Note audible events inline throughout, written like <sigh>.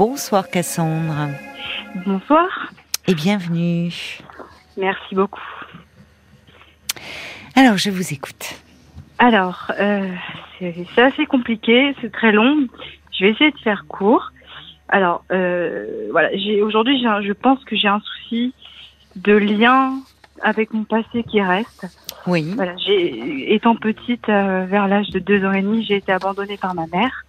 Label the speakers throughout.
Speaker 1: Bonsoir Cassandre.
Speaker 2: Bonsoir.
Speaker 1: Et bienvenue.
Speaker 2: Merci beaucoup.
Speaker 1: Alors, je vous écoute.
Speaker 2: Alors, euh, c'est assez compliqué, c'est très long. Je vais essayer de faire court. Alors, euh, voilà, aujourd'hui, je pense que j'ai un souci de lien avec mon passé qui reste.
Speaker 1: Oui.
Speaker 2: Voilà, étant petite, euh, vers l'âge de deux ans et demi, j'ai été abandonnée par ma mère.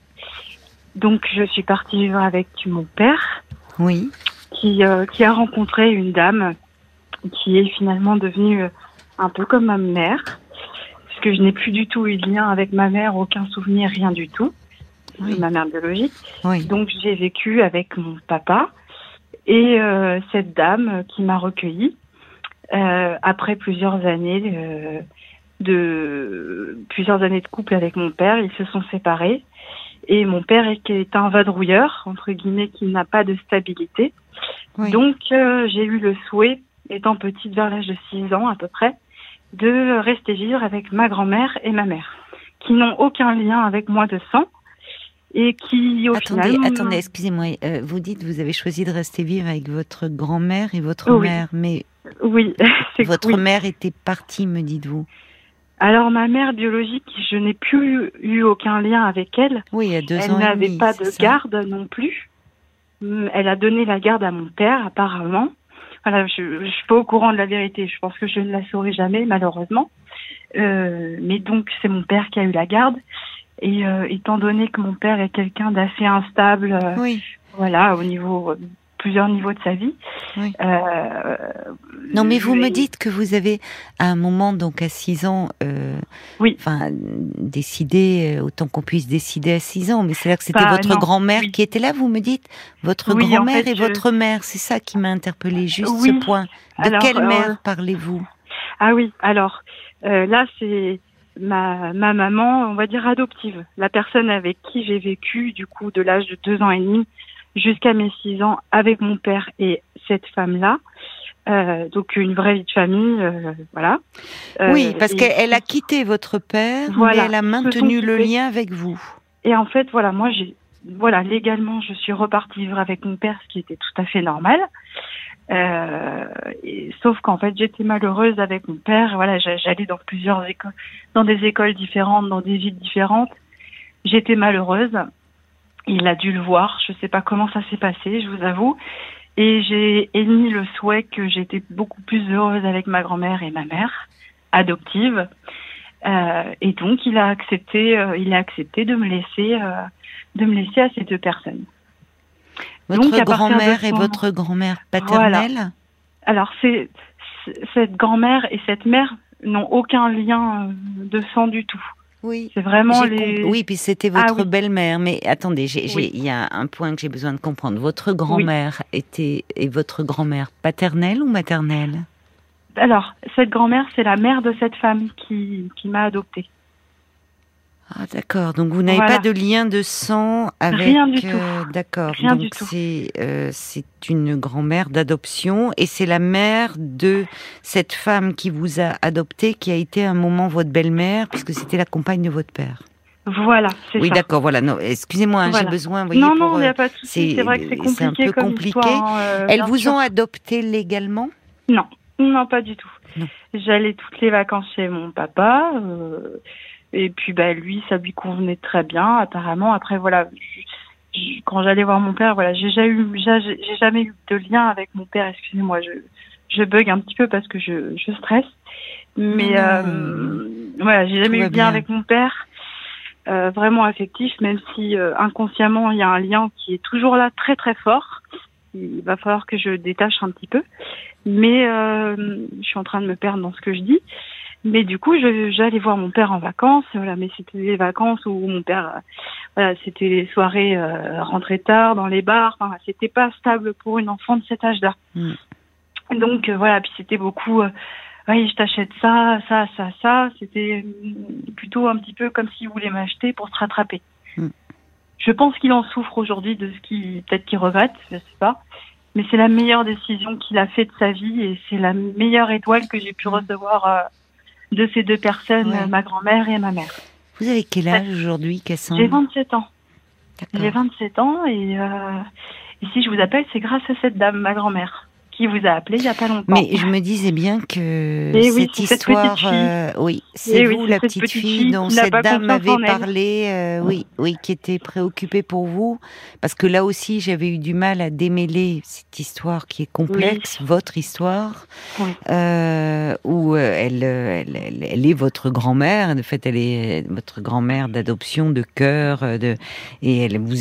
Speaker 2: Donc, je suis partie vivre avec mon père.
Speaker 1: Oui.
Speaker 2: Qui, euh, qui a rencontré une dame qui est finalement devenue un peu comme ma mère, puisque je n'ai plus du tout eu de lien avec ma mère, aucun souvenir, rien du tout.
Speaker 1: Oui.
Speaker 2: Ma mère biologique.
Speaker 1: Oui.
Speaker 2: Donc, j'ai vécu avec mon papa et euh, cette dame qui m'a recueillie euh, après plusieurs années euh, de plusieurs années de couple avec mon père, ils se sont séparés et mon père est, est un vadrouilleur entre guillemets qui n'a pas de stabilité.
Speaker 1: Oui.
Speaker 2: Donc euh, j'ai eu le souhait, étant petite vers l'âge de 6 ans à peu près, de rester vivre avec ma grand-mère et ma mère, qui n'ont aucun lien avec moi de sang et qui au
Speaker 1: attendez,
Speaker 2: final
Speaker 1: attendez, excusez-moi. euh, vous dites vous avez choisi de rester vivre avec votre grand-mère et votre
Speaker 2: Oui.
Speaker 1: mère, mais
Speaker 2: oui, <laughs> c'est
Speaker 1: votre
Speaker 2: oui.
Speaker 1: mère était partie, me dites-vous.
Speaker 2: Alors ma mère biologique, je n'ai plus eu aucun lien avec elle.
Speaker 1: Oui, il y a deux
Speaker 2: elle
Speaker 1: ans et
Speaker 2: n'avait pas de
Speaker 1: ça
Speaker 2: garde non plus. Hum, Elle a donné la garde à mon père apparemment. Voilà, je, suis pas au courant de la vérité. Je pense que je ne la saurai jamais malheureusement. Euh, mais donc c'est mon père qui a eu la garde. Et euh, étant donné que mon père est quelqu'un d'assez instable, euh,
Speaker 1: Oui.
Speaker 2: voilà, au niveau plusieurs niveaux de sa vie.
Speaker 1: Oui.
Speaker 2: euh,
Speaker 1: Non, mais vous me dites que vous avez, à un moment, donc à 6 ans, euh,
Speaker 2: Oui.
Speaker 1: enfin, décidé, euh, autant qu'on puisse décider à 6 ans, mais c'est là que c'était
Speaker 2: Bah,
Speaker 1: votre grand-mère
Speaker 2: oui.
Speaker 1: qui était là, vous me dites? Votre
Speaker 2: Oui, en
Speaker 1: grand-mère
Speaker 2: fait,
Speaker 1: et
Speaker 2: je-
Speaker 1: votre mère, c'est ça qui m'a interpellé juste ce point. De
Speaker 2: Alors,
Speaker 1: quelle mère parlez-vous?
Speaker 2: Ah oui, alors euh, là c'est ma, ma maman, on va dire adoptive, la personne avec qui j'ai vécu du coup de l'âge de deux ans et demi jusqu'à mes six ans avec mon père et cette femme-là. Euh, donc une vraie vie de famille, euh, voilà. Euh,
Speaker 1: Oui, parce qu'elle a quitté votre père,
Speaker 2: Voilà,
Speaker 1: mais elle a maintenu le lien avec vous.
Speaker 2: Et en fait, voilà, moi, j'ai, voilà, légalement, je suis repartie vivre avec mon père, ce qui était tout à fait normal. Euh, et, sauf qu'en fait, j'étais malheureuse avec mon père. Voilà, j'a- j'allais dans plusieurs écoles, dans des écoles différentes, dans des villes différentes. J'étais malheureuse. Il a dû le voir. Je sais pas comment ça s'est passé, je vous avoue. Et j'ai émis le souhait que j'étais beaucoup plus heureuse avec ma grand-mère et ma mère adoptive. Euh, et donc, il a accepté, euh, il a accepté de me laisser, euh, de me laisser à ces deux personnes.
Speaker 1: Votre grand-mère et votre grand-mère paternelle?
Speaker 2: Alors, c'est c'est- cette grand-mère et cette mère n'ont aucun lien euh, de sang du tout.
Speaker 1: Oui.
Speaker 2: C'est vraiment les.
Speaker 1: Oui, puis c'était
Speaker 2: Ah
Speaker 1: votre
Speaker 2: oui.
Speaker 1: belle-mère. Mais attendez,
Speaker 2: Oui.
Speaker 1: il y a un point que j'ai besoin de comprendre. Votre grand-mère était et votre grand-mère paternelle ou maternelle?
Speaker 2: Alors, cette grand-mère, c'est la mère de cette femme qui, qui m'a adoptée.
Speaker 1: Ah d'accord. Donc vous n'avez
Speaker 2: Voilà.
Speaker 1: pas de lien de sang avec.
Speaker 2: Rien du
Speaker 1: euh, D'accord.
Speaker 2: Rien
Speaker 1: Donc
Speaker 2: du tout.
Speaker 1: c'est euh, c'est une grand-mère d'adoption et c'est la mère de cette femme qui vous a adopté qui a été à un moment votre belle-mère puisque c'était la compagne de votre père.
Speaker 2: Voilà, c'est
Speaker 1: Oui,
Speaker 2: ça.
Speaker 1: d'accord. Voilà. Non, excusez-moi, hein, j'ai besoin. Voyez,
Speaker 2: non, non, il n'y
Speaker 1: euh,
Speaker 2: a pas de souci.
Speaker 1: c'est-
Speaker 2: C'est vrai que c'est
Speaker 1: c'est
Speaker 2: compliqué
Speaker 1: un peu
Speaker 2: comme
Speaker 1: compliqué.
Speaker 2: histoire, euh,
Speaker 1: Elles vous
Speaker 2: sûr.
Speaker 1: ont adopté légalement?
Speaker 2: Non, non, pas du tout. J'allais toutes les vacances chez mon papa. euh, et puis, bah, lui, ça lui convenait très bien, apparemment. Après, voilà, je- je- quand j'allais voir mon père, voilà, j'ai jamais eu, j'ai j'ai jamais eu de lien avec mon père. Excusez-moi, je, je bug un petit peu parce que je, je stresse. Mais euh, voilà, j'ai jamais eu de lien
Speaker 1: bien.
Speaker 2: avec mon père. euh, vraiment affectif, même si euh, inconsciemment il y a un lien qui est toujours là, très très fort. Il va falloir que je détache un petit peu, mais euh, je suis en train de me perdre dans ce que je dis. Mais du coup, j'allais voir mon père en vacances, voilà, mais c'était des vacances où mon père, euh, voilà, c'était les soirées euh, rentrées tard dans les bars, enfin, c'était pas stable pour une enfant de cet âge-là.
Speaker 1: Mm.
Speaker 2: Donc euh, voilà, puis c'était beaucoup, euh, oui, je t'achète ça, ça, ça, ça. C'était plutôt un petit peu comme s'il voulait m'acheter pour se rattraper.
Speaker 1: Mm.
Speaker 2: Je pense qu'il en souffre aujourd'hui de ce qu'il, peut-être qu'il regrette, je sais pas. Mais c'est la meilleure décision qu'il a fait de sa vie et c'est la meilleure étoile que j'ai pu recevoir euh, de ces deux personnes,
Speaker 1: Ouais.
Speaker 2: ma grand-mère et ma mère.
Speaker 1: Vous avez quel âge aujourd'hui, Cassandre
Speaker 2: J'ai 27 ans. J'ai 27 ans et, euh, et si je vous appelle, c'est grâce à cette dame, ma grand-mère qui vous a appelé il n'y a pas longtemps.
Speaker 1: Mais je me disais bien que eh cette histoire, euh, oui, c'est eh vous la petite, fille, dont cette dame avait parlé, euh, oui, oui, qui était préoccupée pour vous, parce que là aussi j'avais eu du mal à démêler cette histoire qui est complexe, votre histoire, euh, où elle, elle, elle, est votre grand-mère, de fait elle est votre grand-mère d'adoption, de cœur, de, et elle vous,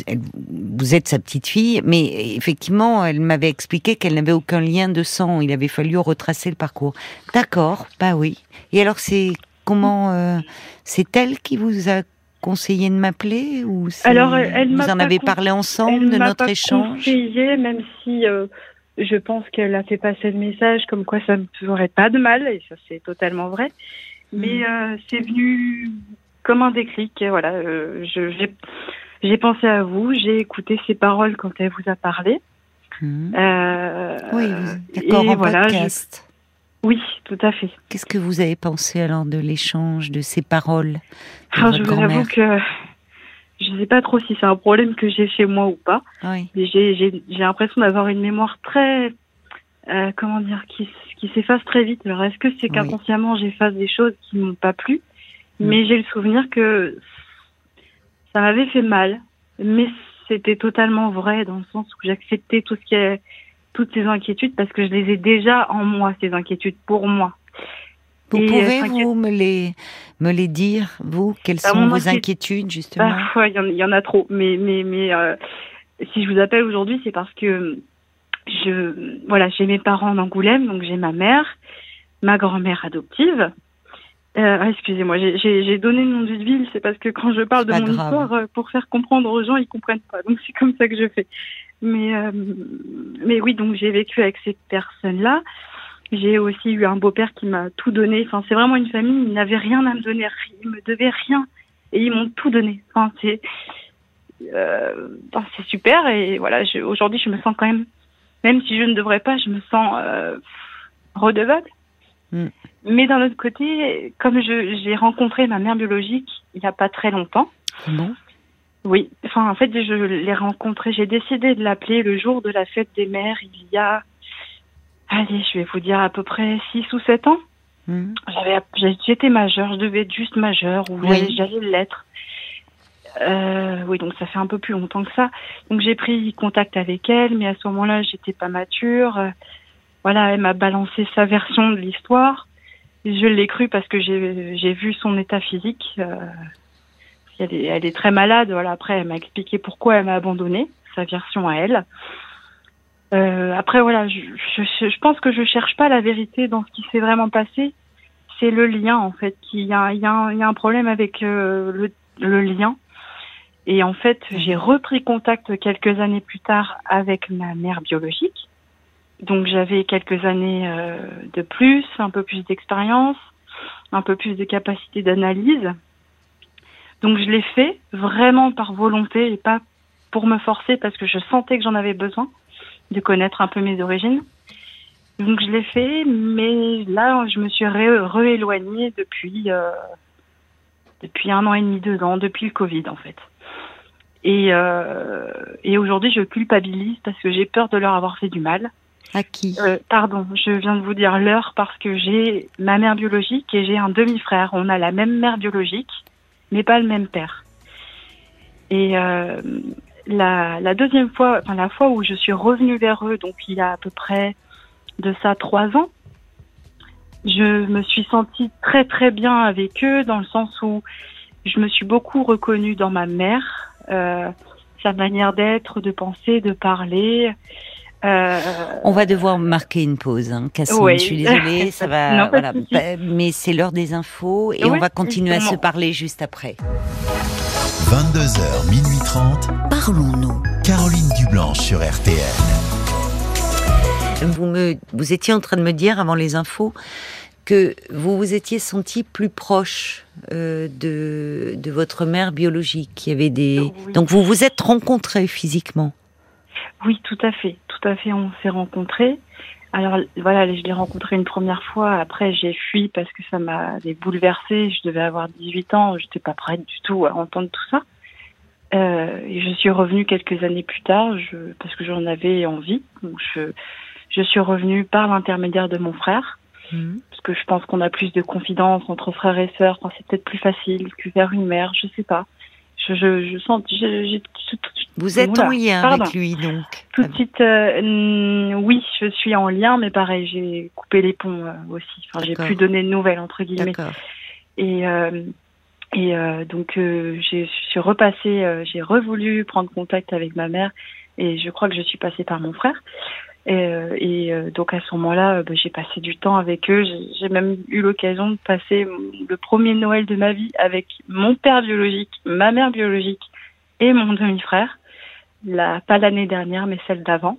Speaker 1: vous êtes sa petite fille, mais effectivement elle m'avait expliqué qu'elle n'avait aucun lien de sang. Il avait fallu retracer le parcours. D'accord, bah oui. Et alors, c'est comment euh, C'est elle qui vous a conseillé de m'appeler ou
Speaker 2: alors elle
Speaker 1: vous en avez parlé ensemble de notre pas échange
Speaker 2: conseillé, même si euh, je pense qu'elle a fait passer le message comme quoi ça ne ferait pas de mal et ça c'est totalement vrai. Mais mm. euh, c'est venu comme un déclic. Et voilà, j'ai pensé à vous, j'ai écouté ses paroles quand elle vous a parlé.
Speaker 1: Euh, oui, d'accord, en voilà, podcast.
Speaker 2: Oui, tout à fait.
Speaker 1: Qu'est-ce que vous avez pensé alors de l'échange, de ces paroles
Speaker 2: alors, Je vous avoue que je ne sais pas trop si c'est un problème que j'ai chez moi ou pas. Oui. J'ai l'impression d'avoir une mémoire très, euh, comment dire, qui, qui s'efface très vite. Alors, est-ce que c'est qu'inconsciemment j'efface des choses qui m'ont pas plu? Mm. Mais j'ai le souvenir que ça m'avait fait mal. Mais c'était totalement vrai dans le sens où j'acceptais tout ce qui est, toutes ces inquiétudes parce que je les ai déjà en moi, ces inquiétudes pour moi.
Speaker 1: Vous pouvez, vous, me les, me les dire, vous Quelles bah, sont vos inquiétudes, justement?
Speaker 2: Bah, Il y, en a trop. Mais, mais, mais euh, si je vous appelle aujourd'hui, c'est parce que je, voilà, j'ai mes parents d'Angoulême, donc j'ai ma mère, ma grand-mère adoptive, euh, ah, excusez-moi, j'ai donné le nom d'une ville, c'est parce que quand je parle de mon histoire, euh, pour faire comprendre aux gens, ils comprennent pas. Donc c'est comme ça que je fais. Mais, euh, mais oui, donc j'ai vécu avec ces personnes-là. J'ai aussi eu un beau-père qui m'a tout donné. Enfin, c'est vraiment une famille. Ils n'avaient rien à me donner. Ils me devaient rien, et ils m'ont tout donné. Enfin, c'est super. Et voilà, aujourd'hui, je me sens quand même, même si je ne devrais pas, je me sens redevable. Mm. Mais d'un autre côté, comme j'ai rencontré ma mère biologique il n'y a pas très longtemps. Oui, enfin en fait je l'ai rencontrée, j'ai décidé de l'appeler le jour de la fête des mères il y a, allez je vais vous dire à peu près 6 ou 7 ans. Mm. J'étais majeure, je devais être juste majeure ou j'allais l'être. Euh, oui, donc ça fait un peu plus longtemps que ça. Donc j'ai pris contact avec elle, mais à ce moment-là, j'étais pas mature. Voilà, elle m'a balancé sa version de l'histoire. Je l'ai cru parce que j'ai vu son état physique. Euh, elle, est, elle, est, très malade. Voilà. Après, elle m'a expliqué pourquoi elle m'a abandonné, sa version à elle. Euh, après, voilà, je, je, je, pense que je cherche pas la vérité dans ce qui s'est vraiment passé. C'est le lien, en fait. Il y y y a un problème avec euh, le, le, lien. Et en fait, j'ai repris contact quelques années plus tard avec ma mère biologique donc j'avais quelques années euh, de plus, un peu plus d'expérience, un peu plus de capacité d'analyse. Donc je l'ai fait vraiment par volonté et pas pour me forcer parce que je sentais que j'en avais besoin de connaître un peu mes origines. Donc je l'ai fait, mais là je me suis rééloignée depuis euh, depuis un an et demi, deux ans, depuis le Covid en fait. Et, euh, et aujourd'hui je culpabilise parce que j'ai peur de leur avoir fait du mal. Euh, Pardon, je viens de vous dire l'heure parce que j'ai ma mère biologique et j'ai un demi-frère. On a la même mère biologique, mais pas le même père. Et euh, la, la, deuxième fois, enfin la fois où je suis revenue vers eux, donc il y a à peu près de ça trois ans, je me suis sentie très très bien avec eux dans le sens où je me suis beaucoup reconnue dans ma mère, euh, sa manière d'être, de penser, de parler.
Speaker 1: Euh, on va devoir marquer une pause, hein, Je suis désolée, <laughs> ça va. voilà. Bah, mais c'est l'heure des infos et on va continuer à se parler juste après.
Speaker 3: 22h, minuit 30. Parlons-nous. Caroline Dublanche sur RTL.
Speaker 1: Vous, me, vous étiez en train de me dire avant les infos que vous vous étiez senti plus proche euh, de, de votre mère biologique. qui avait des... Donc vous vous êtes rencontrés physiquement
Speaker 2: oui, tout à fait, tout à fait. On s'est rencontrés. Alors voilà, je l'ai rencontré une première fois. Après, j'ai fui parce que ça m'a bouleversée. Je devais avoir 18 ans. J'étais pas prête du tout à entendre tout ça. Euh, et je suis revenue quelques années plus tard, je, parce que j'en avais envie. Donc je, je suis revenue par l'intermédiaire de mon frère, mmh. parce que je pense qu'on a plus de confidence entre frères et sœurs. Enfin, c'est peut-être plus facile que vers une mère, je sais pas. Je, je, je sens.
Speaker 1: Vous êtes en lien avec lui, donc
Speaker 2: Tout de suite, euh, oui, je suis en lien, mais pareil, j'ai coupé les ponts euh, aussi. Enfin, j'ai plus donné de nouvelles entre guillemets. Et euh, et donc, je suis repassée, j'ai revoulu prendre contact avec ma mère et je crois que je suis passée par mon frère. Et, et donc à ce moment-là, bah, j'ai passé du temps avec eux. J'ai même eu l'occasion de passer le premier Noël de ma vie avec mon père biologique, ma mère biologique et mon demi-frère. La, pas l'année dernière, mais celle d'avant.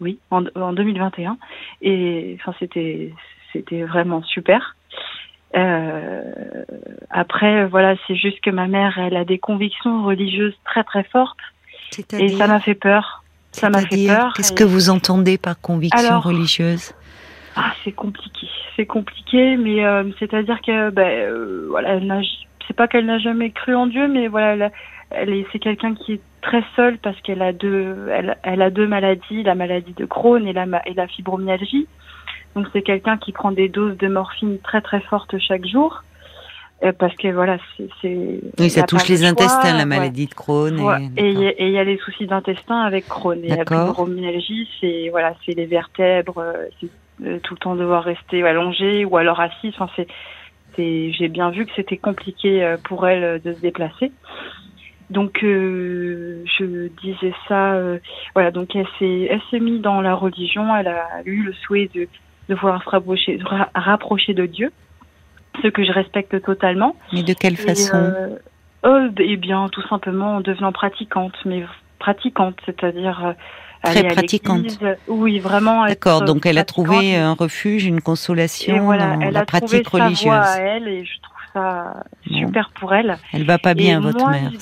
Speaker 2: oui, en, en 2021. Et enfin, c'était c'était vraiment super. Euh, après, voilà, c'est juste que ma mère, elle a des convictions religieuses très très fortes, et ça m'a fait peur. Ça m'a fait peur.
Speaker 1: Qu'est-ce que vous entendez par conviction religieuse
Speaker 2: Ah, c'est compliqué, c'est compliqué, mais euh, c'est-à-dire que, ben, euh, voilà, c'est pas qu'elle n'a jamais cru en Dieu, mais voilà, elle, est, c'est quelqu'un qui est très seul parce qu'elle a deux, elle, elle, a deux maladies, la maladie de Crohn et la, et la fibromyalgie. Donc c'est quelqu'un qui prend des doses de morphine très très fortes chaque jour. Euh, parce que voilà, c'est.
Speaker 1: Oui, ça touche les intestins, la maladie de Crohn.
Speaker 2: Et il y a les soucis d'intestin avec Crohn. Et la fibromyalgie, c'est voilà, c'est les vertèbres, euh, c'est euh, tout le temps devoir rester allongé ou alors assis. Enfin, c'est, j'ai bien vu que c'était compliqué pour elle de se déplacer. Donc je disais ça, voilà. Donc elle s'est, elle s'est mise dans la religion. Elle a eu le souhait de de vouloir se rapprocher, rapprocher de Dieu, ce que je respecte totalement.
Speaker 1: Mais de quelle façon euh,
Speaker 2: oh, Eh bien, tout simplement en devenant pratiquante, mais pratiquante, c'est-à-dire euh,
Speaker 1: très pratiquante.
Speaker 2: Oui, vraiment.
Speaker 1: D'accord, donc elle a trouvé un refuge, une consolation voilà, dans elle la a pratique trouvé religieuse. Sa voie
Speaker 2: à elle et je trouve ça super pour elle.
Speaker 1: Elle va pas bien, votre mère.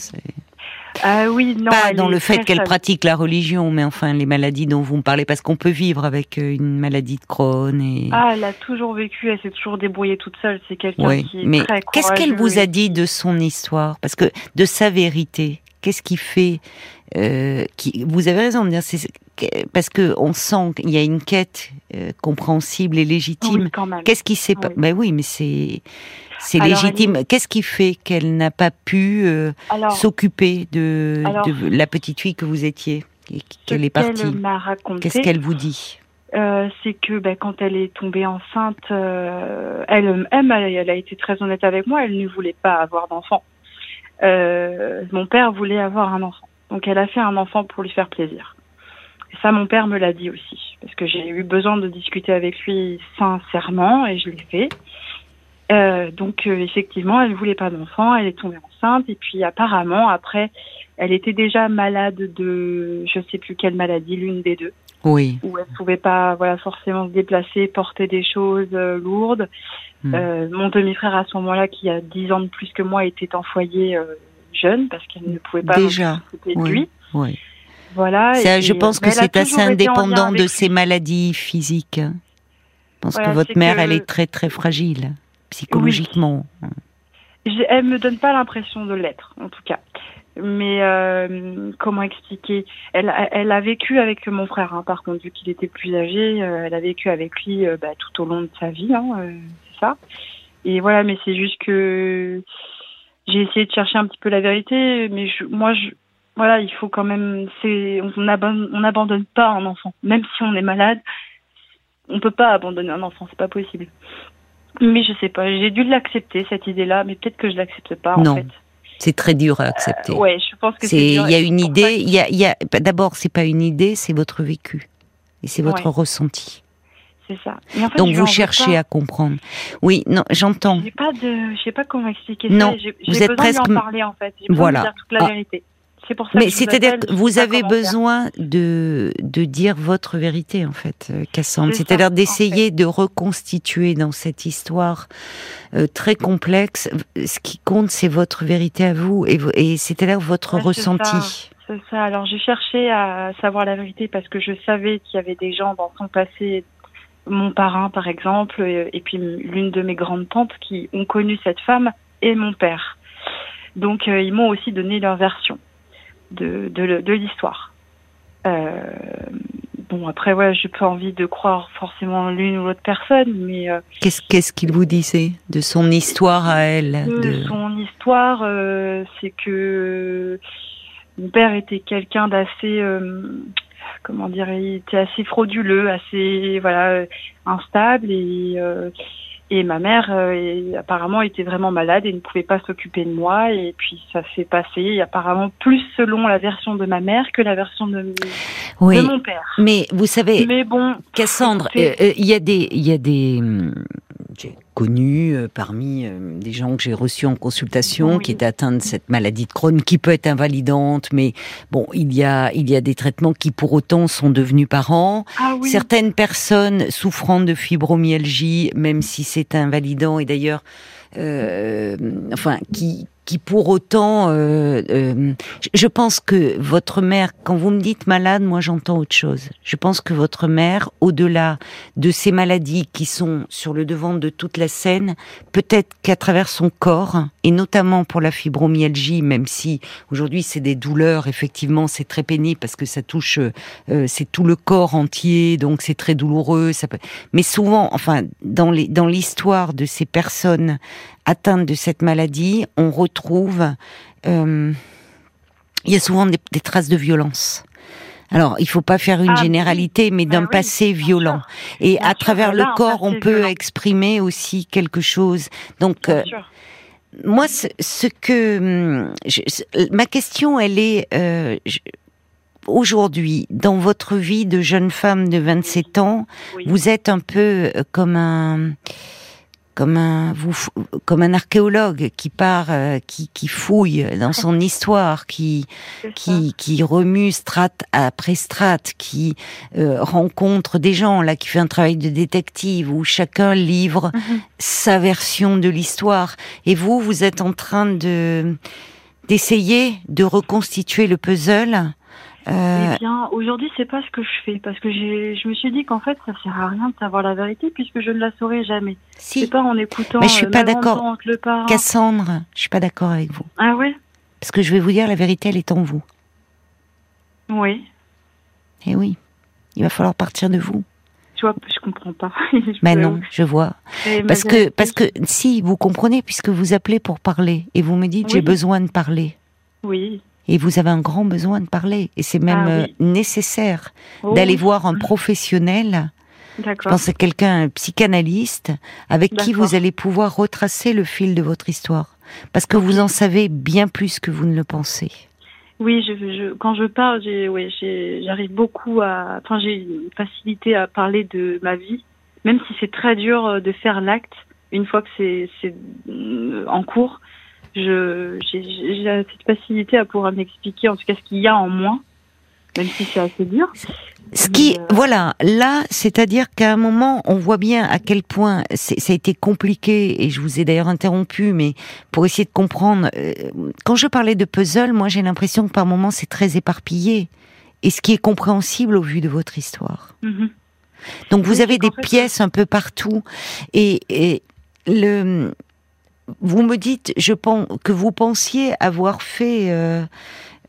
Speaker 2: Ah oui, non.
Speaker 1: Pas dans le fait qu'elle pratique la religion, mais enfin les maladies dont vous me parlez, parce qu'on peut vivre avec euh, une maladie de Crohn. Et...
Speaker 2: Ah, elle a toujours vécu, elle s'est toujours débrouillée toute seule. C'est quelqu'un oui, qui est mais
Speaker 1: qu'est-ce qu'elle vous a dit de son histoire? Parce que de sa vérité, qu'est-ce qui fait euh, qui, Vous avez raison de dire, c'est parce que on sent qu'il y a une quête euh, compréhensible et légitime. Qu'est-ce qui s'est pas Ben oui, mais c'est c'est légitime. Qu'est-ce qui fait qu'elle n'a pas pu euh, s'occuper de, la petite fille que vous étiez et qu'elle est partie? Qu'est-ce qu'elle vous dit?
Speaker 2: euh, c'est que ben, quand elle est tombée enceinte, elle, elle, elle, a été très honnête avec moi, elle ne voulait pas avoir d'enfant. mon père voulait avoir un enfant. Donc elle a fait un enfant pour lui faire plaisir. Ça, mon père me l'a dit aussi, parce que j'ai eu besoin de discuter avec lui sincèrement, et je l'ai fait. Euh, donc euh, effectivement, elle voulait pas d'enfant, elle est tombée enceinte et puis apparemment après, elle était déjà malade de je sais plus quelle maladie, l'une des deux.
Speaker 1: Oui.
Speaker 2: Où elle pouvait pas voilà forcément se déplacer, porter des choses euh, lourdes. Hmm. Mon demi-frère à ce moment-là, qui a 10 ans de plus que moi, était en foyer jeune parce qu'elle ne pouvait pas
Speaker 1: déjà oui. lui. Oui.
Speaker 2: Voilà.
Speaker 1: je pense que c'est assez indépendant de ses maladies physiques. Je pense que votre mère, elle est très très fragile psychologiquement.
Speaker 2: Oui. Elle me donne pas l'impression de l'être, en tout cas. Mais euh, comment expliquer? Elle, elle a vécu avec mon frère, hein, par contre, vu qu'il était plus âgé, euh, elle a vécu avec lui euh, bah, tout au long de sa vie, hein, c'est ça. Et voilà, mais c'est juste que j'ai essayé de chercher un petit peu la vérité, mais je, moi, je, voilà, il faut quand même, c'est, on n'abandonne pas un enfant, même si on est malade, on peut pas abandonner un enfant, c'est pas possible. Mais je sais pas, j'ai dû l'accepter cette idée-là, mais peut-être que je l'accepte pas
Speaker 1: non.
Speaker 2: en fait.
Speaker 1: C'est très dur à accepter.
Speaker 2: Euh, ouais, je pense que c'est.
Speaker 1: Il y a une idée. Il y a, y a d'abord, c'est pas une idée, c'est votre vécu et c'est votre ressenti.
Speaker 2: C'est ça.
Speaker 1: En fait, Donc vous cherchez à comprendre. Oui, non, j'entends.
Speaker 2: J'ai pas de, je sais pas comment expliquer
Speaker 1: non,
Speaker 2: ça. J'ai,
Speaker 1: vous êtes presque.
Speaker 2: En parler en fait. J'ai voilà. De dire toute la ah. vérité.
Speaker 1: Mais c'est-à-dire que vous avez besoin de, de dire votre vérité, en fait, euh, Cassandre. C'est-à-dire d'essayer de reconstituer dans cette histoire euh, très complexe, ce qui compte, c'est votre vérité à vous et, et c'est-à-dire votre ressenti.
Speaker 2: C'est ça. Alors j'ai cherché à savoir la vérité parce que je savais qu'il y avait des gens dans son passé, mon parrain par exemple, et puis l'une de mes grandes tantes qui ont connu cette femme et mon père. Donc ils m'ont aussi donné leur version de, de, de l'histoire. bon après ouais, j'ai pas envie de croire forcément l'une ou l'autre personne, mais
Speaker 1: qu'est-ce qu'est-ce qu'il vous disait de son histoire à elle
Speaker 2: De, son histoire, c'est que mon père était quelqu'un d'assez comment dire, il était assez frauduleux, assez voilà instable et euh, et ma mère euh, apparemment était vraiment malade et ne pouvait pas s'occuper de moi et puis ça s'est passé apparemment plus selon la version de ma mère que la version de, mon père.
Speaker 1: Mais vous savez, mais bon, Cassandre, euh, il y a des il y a des hum, j'ai connu euh, parmi euh, des gens que j'ai reçus en consultation qui étaient atteints de cette maladie de Crohn qui peut être invalidante, mais bon, il y a il y a des traitements qui pour autant sont devenus parents. Ah Certaines personnes souffrant de fibromyalgie, même si c'est invalidant, et d'ailleurs euh, enfin, qui, qui pour autant, euh, euh, je pense que votre mère, quand vous me dites malade, moi j'entends autre chose. Je pense que votre mère, au-delà de ces maladies qui sont sur le devant de toute la scène, peut-être qu'à travers son corps, et notamment pour la fibromyalgie, même si aujourd'hui c'est des douleurs, effectivement c'est très pénible parce que ça touche, euh, c'est tout le corps entier, donc c'est très douloureux. Ça peut... Mais souvent, enfin, dans dans l'histoire de ces personnes atteintes de cette maladie, on retrouve, euh, il y a souvent des, traces de violence. Alors, il faut pas faire une ah, généralité, mais d'un ben passé violent. Et à travers le corps, on peut exprimer aussi quelque chose. Donc, euh, moi, ce, que hum, ma question, elle est euh, aujourd'hui dans votre vie de jeune femme de 27 ans, vous êtes un peu comme un comme un vous comme un archéologue qui part euh, qui, qui fouille dans son <laughs> histoire qui qui qui remue strate après strate qui euh, rencontre des gens là qui fait un travail de détective où chacun livre mhm. sa version de l'histoire et vous vous êtes en train de d'essayer de reconstituer le puzzle.
Speaker 2: Eh bien, aujourd'hui, c'est pas ce que je fais parce que je me suis dit qu'en fait, ça sert à rien de savoir la vérité puisque je ne la saurai jamais. Si. C'est pas en écoutant.
Speaker 1: Mais je suis euh, pas d'accord. Cassandre, je suis pas d'accord avec vous.
Speaker 2: Ah ouais?
Speaker 1: Parce que je vais vous dire, la vérité, elle est en vous.
Speaker 2: Oui.
Speaker 1: Eh oui. Il va falloir partir de vous.
Speaker 2: Tu vois, je comprends pas. <laughs>
Speaker 1: Mais non, je vois. parce que, parce que, si, vous comprenez, puisque vous appelez pour parler et vous me dites, j'ai besoin de parler.
Speaker 2: Oui
Speaker 1: et vous avez un grand besoin de parler. Et c'est même ah euh, nécessaire oh d'aller voir un professionnel. Je pense à quelqu'un, un psychanalyste, avec qui vous allez pouvoir retracer le fil de votre histoire. Parce que vous en savez bien plus que vous ne le pensez.
Speaker 2: Oui, je, quand je parle, j'arrive beaucoup à. Enfin, j'ai une facilité à parler de ma vie, même si c'est très dur euh, de faire l'acte une fois que c'est euh, en cours je j'ai cette facilité à pouvoir m'expliquer en tout cas ce qu'il y a en moi même si c'est assez dur.
Speaker 1: Ce qui, euh, voilà, là, c'est-à-dire qu'à un moment, on voit bien à quel point ça a été compliqué, et je vous ai d'ailleurs interrompu, mais pour essayer de comprendre, euh, quand je parlais de puzzle, moi j'ai l'impression que par moments c'est très éparpillé, et ce qui est compréhensible au vu de votre histoire. Mhm. Donc vous avez des pièces un peu partout, et, et le, vous me dites, je pense que vous pensiez avoir fait, euh,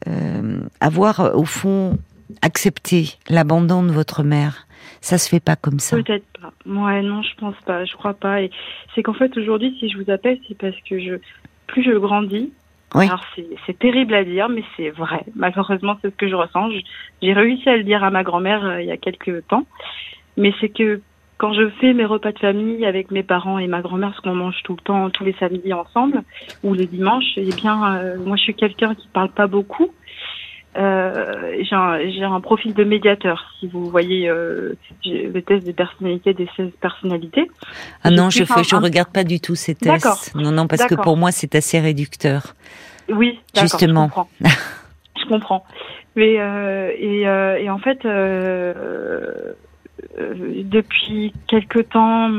Speaker 1: euh, avoir euh, au fond accepté l'abandon de votre mère. Ça se fait pas comme ça.
Speaker 2: Peut-être pas. Ouais, non, je pense pas. Je crois pas. Et c'est qu'en fait aujourd'hui, si je vous appelle, c'est parce que je, plus je grandis. Oui. Alors c'est terrible à dire, mais c'est vrai. Malheureusement, c'est ce que je ressens. J'ai réussi à le dire à ma grand-mère il y a quelques temps, mais c'est que quand je fais mes repas de famille avec mes parents et ma grand-mère, parce qu'on mange tout le temps, tous les samedis ensemble, ou les dimanches, eh bien, euh, moi, je suis quelqu'un qui parle pas beaucoup. Euh, j'ai un, un, profil de médiateur, si vous voyez euh, le test de personnalité des 16 personnalités.
Speaker 1: Ah non, je fais, je regarde pas du tout ces tests. Non, non, parce que pour moi, c'est assez réducteur.
Speaker 2: Oui, justement. Je comprends. je comprends. Mais euh, et, euh, et, en fait, euh, depuis quelque temps,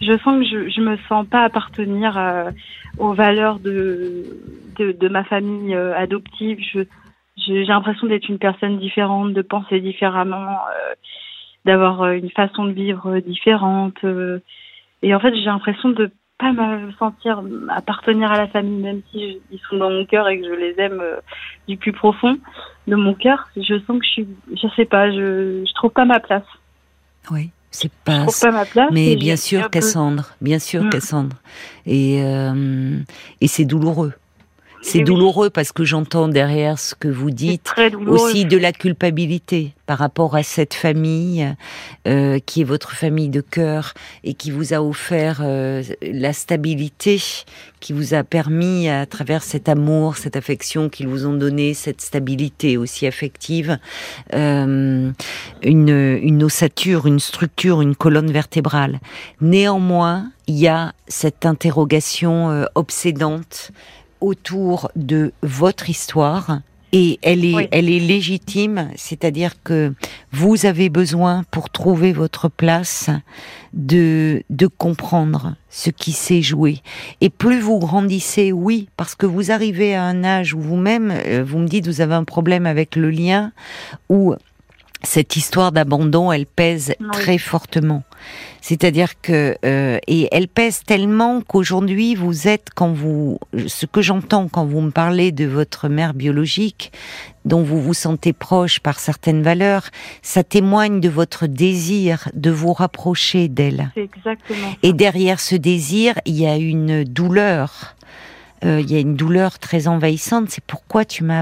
Speaker 2: je sens que je, je me sens pas appartenir euh, aux valeurs de, de, de ma famille euh, adoptive. Je, j'ai l'impression d'être une personne différente, de penser différemment, d'avoir une façon de vivre différente. et en fait, j'ai l'impression de pas me sentir appartenir à la famille, même si ils sont dans mon cœur et que je les aime euh, du plus profond de mon cœur. Je sens que je suis, je sais pas, je, je trouve pas ma place.
Speaker 1: Oui. C'est pas, pas ma place mais bien sûr Cassandre, bien sûr mm. Cassandre, et euh, et c'est douloureux. C'est douloureux parce que j'entends derrière ce que vous dites aussi de la culpabilité par rapport à cette famille euh, qui est votre famille de cœur et qui vous a offert euh, la stabilité, qui vous a permis à travers cet amour, cette affection qu'ils vous ont donné, cette stabilité aussi affective, euh, une, une ossature, une structure, une colonne vertébrale. Néanmoins, il y a cette interrogation euh, obsédante autour de votre histoire et elle est, elle est légitime, c'est-à-dire que vous avez besoin pour trouver votre place de, de comprendre ce qui s'est joué. Et plus vous grandissez, oui, parce que vous arrivez à un âge où vous-même, euh, vous me dites, vous avez un problème avec le lien, où cette histoire d'abandon, elle pèse très fortement. C'est-à-dire que euh, et elle pèse tellement qu'aujourd'hui vous êtes quand vous ce que j'entends quand vous me parlez de votre mère biologique dont vous vous sentez proche par certaines valeurs, ça témoigne de votre désir de vous rapprocher d'elle.
Speaker 2: Exactement.
Speaker 1: Et derrière ce désir, il y a une douleur. Euh, il y a une douleur très envahissante. C'est pourquoi tu m'as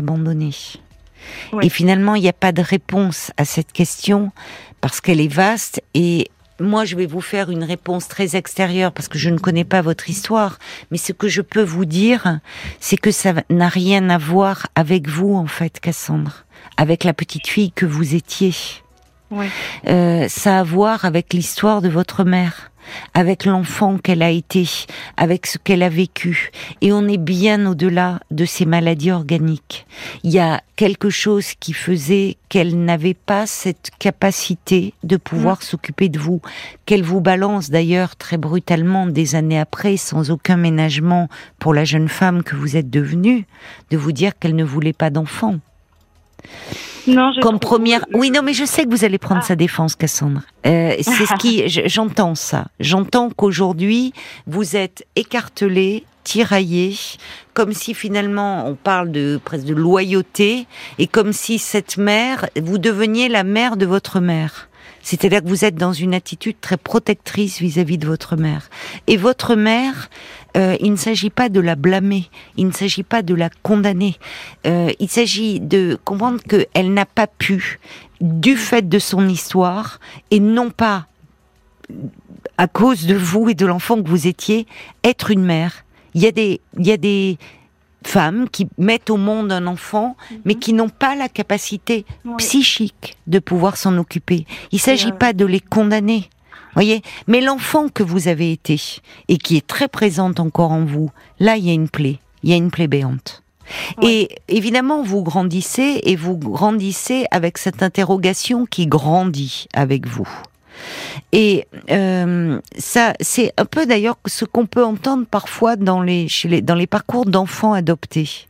Speaker 1: Et finalement, il n'y a pas de réponse à cette question parce qu'elle est vaste. Et moi, je vais vous faire une réponse très extérieure parce que je ne connais pas votre histoire. Mais ce que je peux vous dire, c'est que ça n'a rien à voir avec vous, en fait, Cassandre, avec la petite fille que vous étiez. Euh, ça a à voir avec l'histoire de votre mère avec l'enfant qu'elle a été, avec ce qu'elle a vécu. Et on est bien au-delà de ces maladies organiques. Il y a quelque chose qui faisait qu'elle n'avait pas cette capacité de pouvoir mm. s'occuper de vous, qu'elle vous balance d'ailleurs très brutalement des années après, sans aucun ménagement pour la jeune femme que vous êtes devenue, de vous dire qu'elle ne voulait pas d'enfant.
Speaker 2: Non,
Speaker 1: comme première. Oui, non, mais je sais que vous allez prendre ah. sa défense, Cassandre. Euh, c'est ce qui. <laughs> J'entends ça. J'entends qu'aujourd'hui vous êtes écartelé, tiraillé, comme si finalement on parle de presque de loyauté et comme si cette mère, vous deveniez la mère de votre mère. C'est-à-dire que vous êtes dans une attitude très protectrice vis-à-vis de votre mère. Et votre mère, euh, il ne s'agit pas de la blâmer, il ne s'agit pas de la condamner. Euh, il s'agit de comprendre qu'elle n'a pas pu, du fait de son histoire, et non pas à cause de vous et de l'enfant que vous étiez, être une mère. Il y a des, il y a des, femmes qui mettent au monde un enfant, mhm. mais qui n'ont pas la capacité psychique de pouvoir s'en occuper. Il ne s'agit pas de les condamner. Voyez, mais l'enfant que vous avez été et qui est très présente encore en vous, là il y a une plaie, il y a une plaie béante. Et évidemment, vous grandissez et vous grandissez avec cette interrogation qui grandit avec vous. Et euh, ça, c'est un peu d'ailleurs ce qu'on peut entendre parfois dans les, chez les, dans les parcours d'enfants adoptés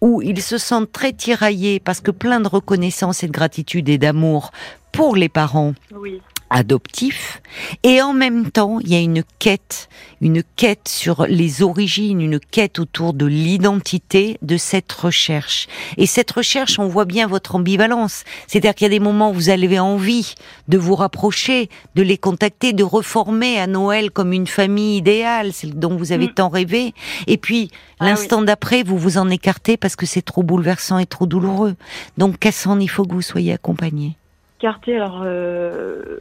Speaker 1: où ils se sentent très tiraillés parce que plein de reconnaissance et de gratitude et d'amour pour les parents. Oui adoptif. Et en même temps il y a une quête une quête sur les origines une quête autour de l'identité de cette recherche. Et cette recherche on voit bien votre ambivalence. C'est-à-dire qu'il y a des moments où vous avez envie de vous rapprocher de les contacter de reformer à Noël comme une famille idéale celle dont vous avez mm. tant rêvé. Et puis ah l'instant d'après vous vous en écartez parce que c'est trop bouleversant et trop douloureux. Donc Cassandre il faut que vous soyez accompagné
Speaker 2: écarté alors euh,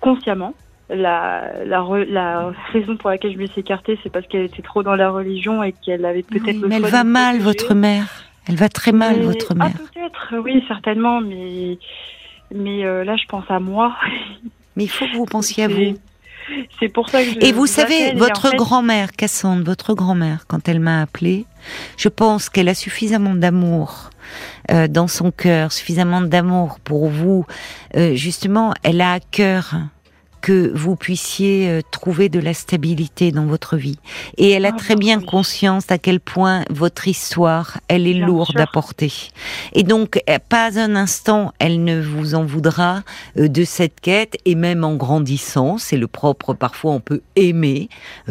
Speaker 2: consciemment. La, la, la, raison pour laquelle je me suis écartée, c'est parce qu'elle était trop dans la religion et qu'elle avait peut-être.
Speaker 1: mais elle va mal, votre mère. Elle va très mal, votre mère.
Speaker 2: Ah, peut-être, oui, certainement, mais mais euh, là, je pense à moi.
Speaker 1: Mais il faut que vous pensiez à <laughs> vous. <laughs>
Speaker 2: C'est pour ça que je
Speaker 1: Et vous savez, votre grand-mère, Cassandre, votre grand-mère, quand elle m'a appelée, je pense qu'elle a suffisamment d'amour euh, dans son cœur, suffisamment d'amour pour vous. Euh, justement, elle a à cœur que vous puissiez euh, trouver de la stabilité dans votre vie. Et elle a ah, très bien conscience à quel point votre histoire, elle est lourde à porter. Et donc, euh, pas un instant, elle ne vous en voudra euh, de cette quête, et même en grandissant, c'est le propre, parfois on peut aimer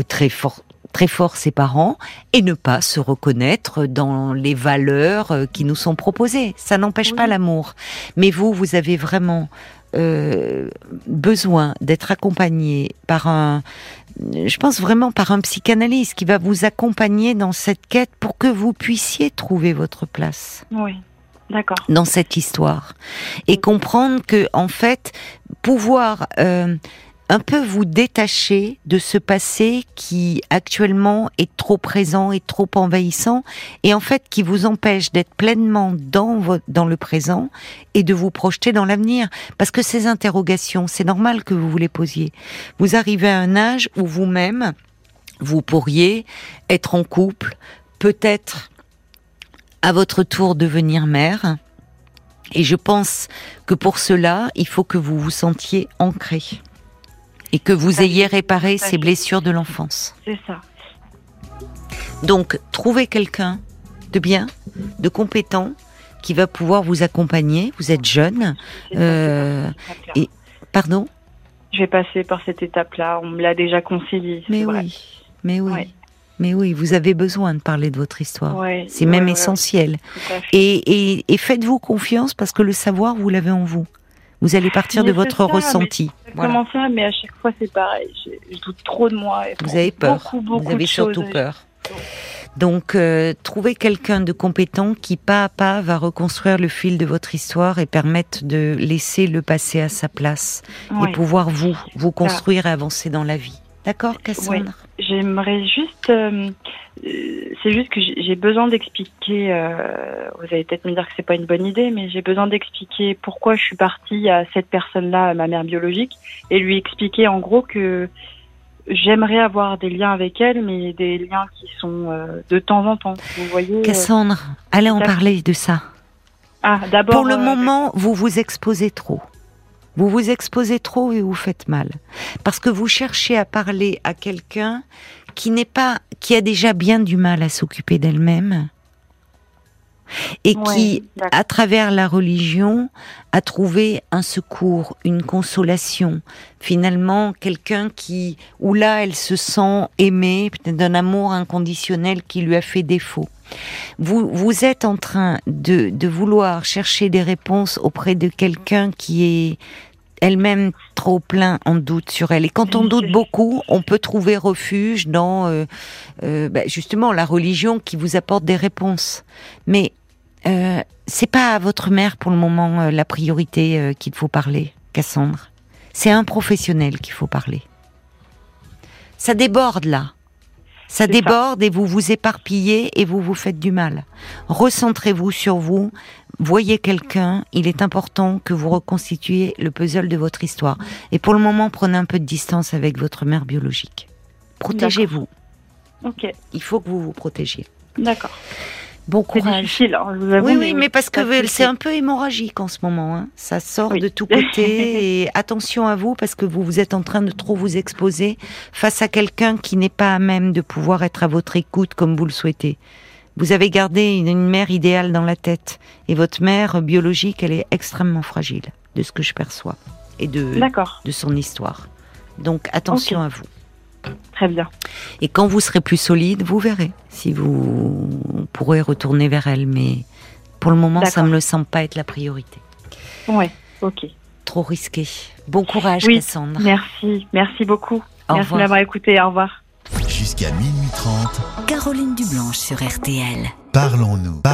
Speaker 1: très fort, très fort ses parents et ne pas se reconnaître dans les valeurs qui nous sont proposées. Ça n'empêche pas l'amour. Mais vous, vous avez vraiment euh, besoin d'être accompagné par un, je pense vraiment par un psychanalyste qui va vous accompagner dans cette quête pour que vous puissiez trouver votre place.
Speaker 2: Oui. D'accord.
Speaker 1: Dans cette histoire et comprendre que en fait pouvoir euh, un peu vous détacher de ce passé qui actuellement est trop présent et trop envahissant et en fait qui vous empêche d'être pleinement dans dans le présent et de vous projeter dans l'avenir. Parce que ces interrogations c'est normal que vous vous les posiez. Vous arrivez à un âge où vous-même vous pourriez être en couple peut-être à votre tour devenir mère. Et je pense que pour cela il faut que vous vous sentiez ancré et que vous ayez réparé ces blessures de l'enfance.
Speaker 2: C'est ça.
Speaker 1: Donc, trouvez quelqu'un de bien, de compétent, qui va pouvoir vous accompagner. Vous êtes jeune. Euh, et pardon?
Speaker 2: Je vais passer par cette étape-là. On me l'a déjà conseillé.
Speaker 1: Mais oui, mais oui. Mais oui, vous avez besoin de parler de votre histoire. c'est même essentiel. et, et faites-vous confiance parce que le savoir, vous l'avez en vous. Vous allez partir de votre ressenti.
Speaker 2: Comment ça, mais à chaque fois c'est pareil. Je, doute trop de moi.
Speaker 1: vous avez peur. vous avez surtout peur. Donc, euh, trouvez quelqu'un de compétent qui, pas à pas, va reconstruire le fil de votre histoire et permettre de laisser le passé à sa place et pouvoir vous, vous construire et avancer dans la vie. D'accord, Cassandre
Speaker 2: J'aimerais juste, euh, euh, c'est juste que j'ai besoin d'expliquer. Euh, vous allez peut-être me dire que c'est pas une bonne idée, mais j'ai besoin d'expliquer pourquoi je suis partie à cette personne-là, à ma mère biologique, et lui expliquer en gros que j'aimerais avoir des liens avec elle, mais des liens qui sont de temps en temps. Vous voyez.
Speaker 1: Cassandre, allez en parler de ça.
Speaker 2: Ah, d'abord.
Speaker 1: Pour le moment, vous vous exposez trop. Vous vous exposez trop et vous faites mal. Parce que vous cherchez à parler à quelqu'un qui n'est pas, qui a déjà bien du mal à s'occuper d'elle-même. Et qui, à travers la religion, a trouvé un secours, une consolation. Finalement, quelqu'un qui, où là, elle se sent aimée, d'un amour inconditionnel qui lui a fait défaut. Vous, vous êtes en train de, vouloir chercher des réponses auprès de quelqu'un qui est elle-même trop plein en doute sur elle. Et quand on doute beaucoup, on peut trouver refuge dans euh, euh, bah, justement la religion qui vous apporte des réponses. Mais euh, c'est pas à votre mère pour le moment euh, la priorité qu'il faut parler, Cassandre. C'est à un professionnel qu'il faut parler. Ça déborde là. Ça déborde et vous vous éparpillez et vous vous faites du mal. Recentrez-vous sur vous, voyez quelqu'un, il est important que vous reconstituiez le puzzle de votre histoire. Et pour le moment, prenez un peu de distance avec votre mère biologique. Protégez-vous.
Speaker 2: Ok.
Speaker 1: Il faut que vous vous protégiez.
Speaker 2: D'accord.
Speaker 1: Bon courage.
Speaker 2: Hein, oui,
Speaker 1: oui, mais, parce que c'est un peu hémorragique en ce moment. Hein. Ça sort de tous côtés. <laughs> et attention à vous parce que vous vous êtes en train de trop vous exposer face à quelqu'un qui n'est pas à même de pouvoir être à votre écoute comme vous le souhaitez. Vous avez gardé une, mère idéale dans la tête et votre mère biologique, elle est extrêmement fragile de ce que je perçois et de, de son histoire. Donc attention à vous.
Speaker 2: Très bien.
Speaker 1: Et quand vous serez plus solide, vous verrez si vous pourrez retourner vers elle. Mais pour le moment, ça ne me semble pas être la priorité.
Speaker 2: Oui, ok.
Speaker 1: Trop risqué. Bon courage, Cassandre.
Speaker 2: Merci, merci beaucoup. merci d'avoir écouté. Au revoir.
Speaker 3: Jusqu'à minuit 30.
Speaker 4: Caroline Dublanche sur RTL.
Speaker 3: Parlons-nous.